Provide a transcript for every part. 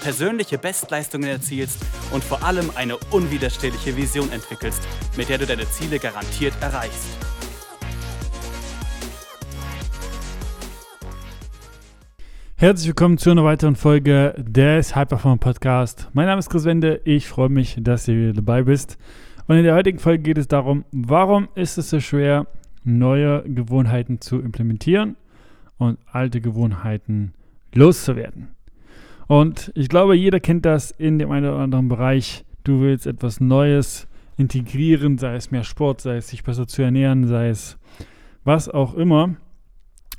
persönliche Bestleistungen erzielst und vor allem eine unwiderstehliche Vision entwickelst, mit der du deine Ziele garantiert erreichst. Herzlich willkommen zu einer weiteren Folge des Hyperform Podcast. Mein Name ist Chris Wende. Ich freue mich, dass du wieder dabei bist. Und in der heutigen Folge geht es darum, warum ist es so schwer, neue Gewohnheiten zu implementieren und alte Gewohnheiten loszuwerden. Und ich glaube, jeder kennt das in dem einen oder anderen Bereich. Du willst etwas Neues integrieren, sei es mehr Sport, sei es sich besser zu ernähren, sei es was auch immer.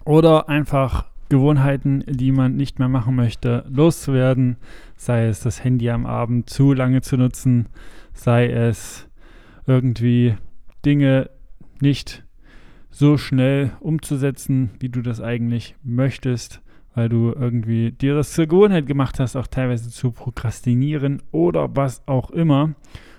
Oder einfach Gewohnheiten, die man nicht mehr machen möchte, loszuwerden. Sei es das Handy am Abend zu lange zu nutzen, sei es irgendwie Dinge nicht so schnell umzusetzen, wie du das eigentlich möchtest weil du irgendwie dir das zur Gewohnheit gemacht hast, auch teilweise zu prokrastinieren oder was auch immer.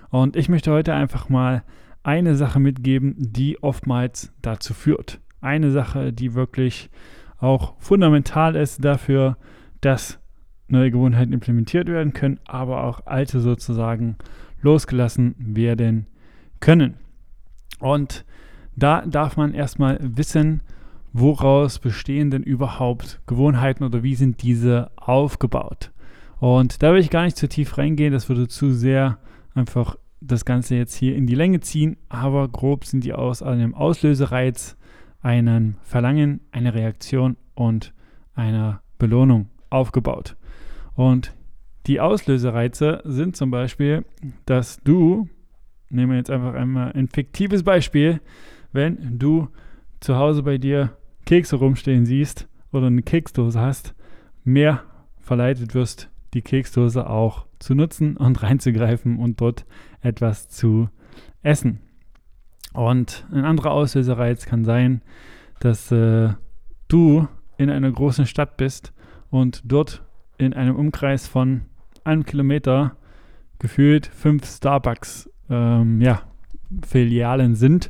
Und ich möchte heute einfach mal eine Sache mitgeben, die oftmals dazu führt. Eine Sache, die wirklich auch fundamental ist dafür, dass neue Gewohnheiten implementiert werden können, aber auch alte sozusagen losgelassen werden können. Und da darf man erstmal wissen, woraus bestehen denn überhaupt Gewohnheiten oder wie sind diese aufgebaut? Und da will ich gar nicht zu tief reingehen, das würde zu sehr einfach das Ganze jetzt hier in die Länge ziehen, aber grob sind die aus einem Auslösereiz, einem Verlangen, einer Reaktion und einer Belohnung aufgebaut. Und die Auslösereize sind zum Beispiel, dass du, nehmen wir jetzt einfach einmal ein fiktives Beispiel, wenn du zu Hause bei dir Kekse rumstehen siehst oder eine Keksdose hast, mehr verleitet wirst, die Keksdose auch zu nutzen und reinzugreifen und dort etwas zu essen. Und ein anderer Auslösereiz kann sein, dass äh, du in einer großen Stadt bist und dort in einem Umkreis von einem Kilometer gefühlt fünf Starbucks ähm, ja, Filialen sind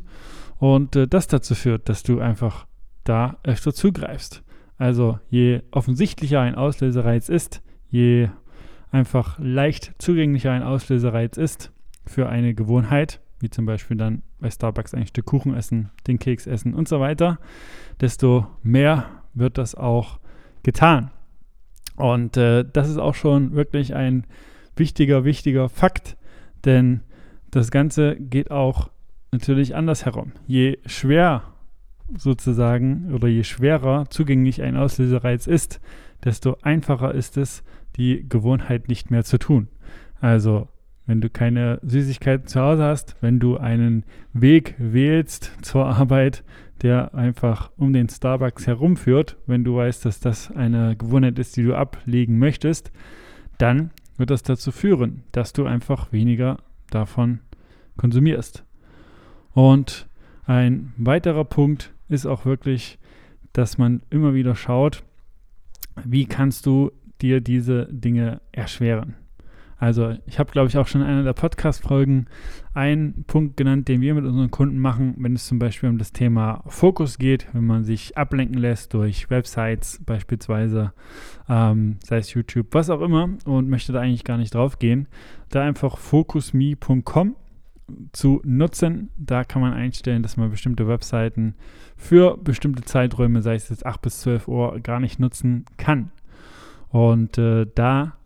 und äh, das dazu führt, dass du einfach da öfter zugreifst. Also je offensichtlicher ein Auslösereiz ist, je einfach leicht zugänglicher ein Auslösereiz ist für eine Gewohnheit, wie zum Beispiel dann bei Starbucks ein Stück Kuchen essen, den Keks essen und so weiter, desto mehr wird das auch getan. Und äh, das ist auch schon wirklich ein wichtiger, wichtiger Fakt, denn das Ganze geht auch natürlich anders herum. Je schwer sozusagen oder je schwerer zugänglich ein Auslösereiz ist, desto einfacher ist es, die Gewohnheit nicht mehr zu tun. Also, wenn du keine Süßigkeiten zu Hause hast, wenn du einen Weg wählst zur Arbeit, der einfach um den Starbucks herumführt, wenn du weißt, dass das eine Gewohnheit ist, die du ablegen möchtest, dann wird das dazu führen, dass du einfach weniger davon konsumierst. Und ein weiterer Punkt ist auch wirklich, dass man immer wieder schaut, wie kannst du dir diese Dinge erschweren. Also ich habe, glaube ich, auch schon in einer der Podcast-Folgen einen Punkt genannt, den wir mit unseren Kunden machen, wenn es zum Beispiel um das Thema Fokus geht, wenn man sich ablenken lässt durch Websites beispielsweise, ähm, sei es YouTube, was auch immer und möchte da eigentlich gar nicht drauf gehen, da einfach focusme.com zu nutzen. Da kann man einstellen, dass man bestimmte Webseiten für bestimmte Zeiträume, sei es jetzt 8 bis 12 Uhr, gar nicht nutzen kann. Und äh, da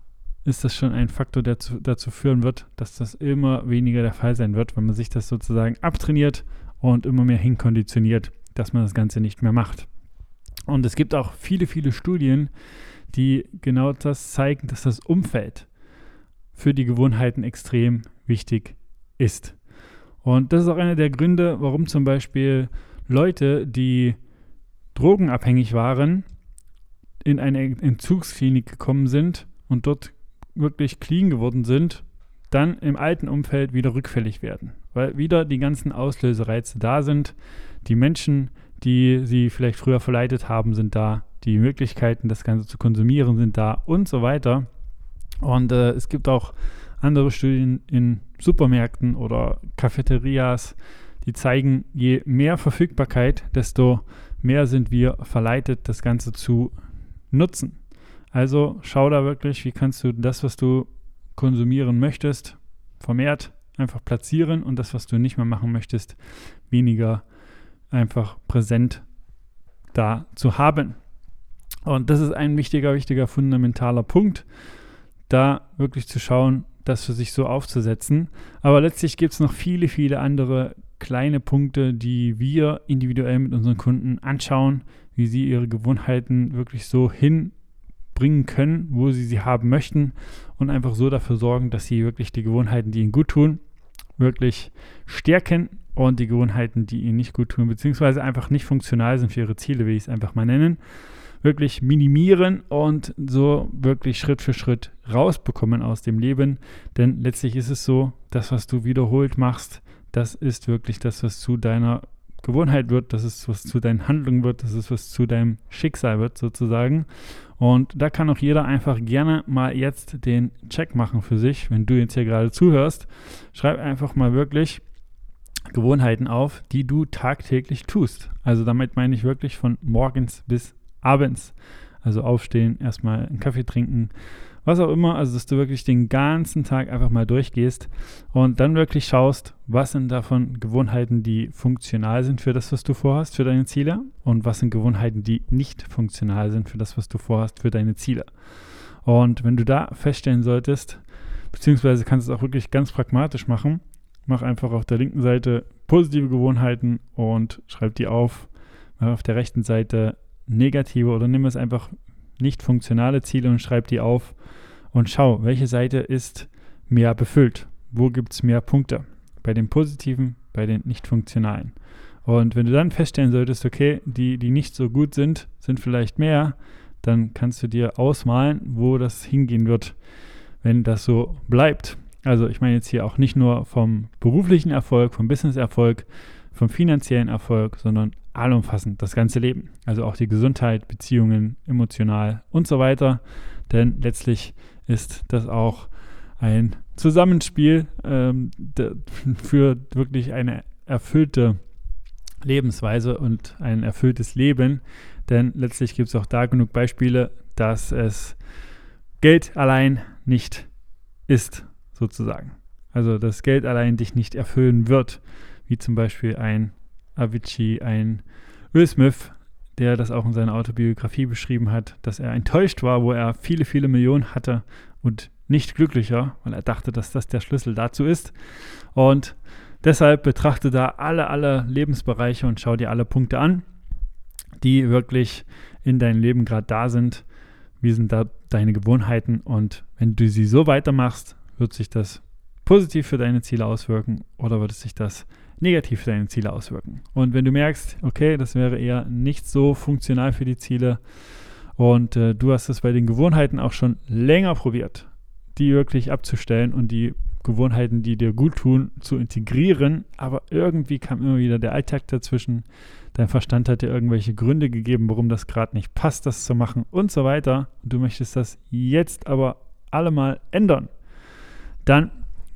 ist das schon ein Faktor, der zu, dazu führen wird, dass das immer weniger der Fall sein wird, wenn man sich das sozusagen abtrainiert und immer mehr hinkonditioniert, dass man das Ganze nicht mehr macht. Und es gibt auch viele, viele Studien, die genau das zeigen, dass das Umfeld für die Gewohnheiten extrem wichtig ist ist. Und das ist auch einer der Gründe, warum zum Beispiel Leute, die drogenabhängig waren, in eine Entzugsklinik gekommen sind und dort wirklich clean geworden sind, dann im alten Umfeld wieder rückfällig werden. weil wieder die ganzen Auslösereize da sind. Die Menschen, die sie vielleicht früher verleitet haben, sind da. Die Möglichkeiten, das Ganze zu konsumieren, sind da und so weiter. Und äh, es gibt auch andere Studien in Supermärkten oder Cafeterias, die zeigen, je mehr Verfügbarkeit, desto mehr sind wir verleitet, das Ganze zu nutzen. Also schau da wirklich, wie kannst du das, was du konsumieren möchtest, vermehrt einfach platzieren und das, was du nicht mehr machen möchtest, weniger einfach präsent da zu haben. Und das ist ein wichtiger, wichtiger, fundamentaler Punkt, da wirklich zu schauen, das für sich so aufzusetzen. Aber letztlich gibt es noch viele, viele andere kleine Punkte, die wir individuell mit unseren Kunden anschauen, wie sie ihre Gewohnheiten wirklich so hinbringen können, wo sie sie haben möchten und einfach so dafür sorgen, dass sie wirklich die Gewohnheiten, die ihnen gut tun, wirklich stärken und die Gewohnheiten, die ihnen nicht gut tun, beziehungsweise einfach nicht funktional sind für ihre Ziele, wie ich es einfach mal nennen, wirklich minimieren und so wirklich Schritt für Schritt rausbekommen aus dem Leben. Denn letztlich ist es so, das, was du wiederholt machst, das ist wirklich das, was zu deiner Gewohnheit wird, das ist, was zu deinen Handlungen wird, das ist, was zu deinem Schicksal wird, sozusagen. Und da kann auch jeder einfach gerne mal jetzt den Check machen für sich, wenn du jetzt hier gerade zuhörst. Schreib einfach mal wirklich Gewohnheiten auf, die du tagtäglich tust. Also damit meine ich wirklich von morgens bis abends. Also aufstehen, erstmal einen Kaffee trinken, was auch immer, also dass du wirklich den ganzen Tag einfach mal durchgehst und dann wirklich schaust, was sind davon Gewohnheiten, die funktional sind für das, was du vorhast, für deine Ziele und was sind Gewohnheiten, die nicht funktional sind für das, was du vorhast, für deine Ziele. Und wenn du da feststellen solltest, beziehungsweise kannst du es auch wirklich ganz pragmatisch machen, mach einfach auf der linken Seite positive Gewohnheiten und schreib die auf. Mach auf der rechten Seite negative oder nimm es einfach nicht funktionale Ziele und schreib die auf und schau, welche Seite ist mehr befüllt. Wo gibt es mehr Punkte? Bei den positiven, bei den nicht funktionalen. Und wenn du dann feststellen solltest, okay, die, die nicht so gut sind, sind vielleicht mehr, dann kannst du dir ausmalen, wo das hingehen wird, wenn das so bleibt. Also ich meine jetzt hier auch nicht nur vom beruflichen Erfolg, vom Business-Erfolg, vom finanziellen Erfolg, sondern allumfassend das ganze Leben. Also auch die Gesundheit, Beziehungen, emotional und so weiter. Denn letztlich ist das auch ein Zusammenspiel ähm, für wirklich eine erfüllte Lebensweise und ein erfülltes Leben. Denn letztlich gibt es auch da genug Beispiele, dass es Geld allein nicht ist, sozusagen. Also dass Geld allein dich nicht erfüllen wird, wie zum Beispiel ein Avicii, ein Will Smith, der das auch in seiner Autobiografie beschrieben hat, dass er enttäuscht war, wo er viele, viele Millionen hatte und nicht glücklicher, weil er dachte, dass das der Schlüssel dazu ist. Und deshalb betrachte da alle, alle Lebensbereiche und schau dir alle Punkte an, die wirklich in deinem Leben gerade da sind. Wie sind da deine Gewohnheiten? Und wenn du sie so weitermachst, wird sich das positiv für deine Ziele auswirken oder wird es sich das negativ deine Ziele auswirken. Und wenn du merkst, okay, das wäre eher nicht so funktional für die Ziele und äh, du hast es bei den Gewohnheiten auch schon länger probiert, die wirklich abzustellen und die Gewohnheiten, die dir gut tun, zu integrieren, aber irgendwie kam immer wieder der Alltag dazwischen. Dein Verstand hat dir irgendwelche Gründe gegeben, warum das gerade nicht passt, das zu machen und so weiter. Und du möchtest das jetzt aber allemal ändern. Dann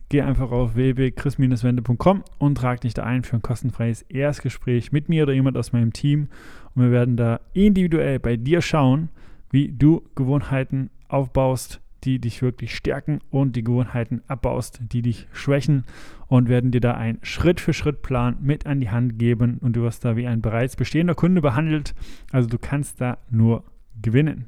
geh einfach auf www.chris-wende.com und trag dich da ein für ein kostenfreies Erstgespräch mit mir oder jemand aus meinem Team. Und wir werden da individuell bei dir schauen, wie du Gewohnheiten aufbaust, die dich wirklich stärken und die Gewohnheiten abbaust, die dich schwächen und werden dir da einen Schritt-für-Schritt-Plan mit an die Hand geben und du wirst da wie ein bereits bestehender Kunde behandelt. Also du kannst da nur gewinnen.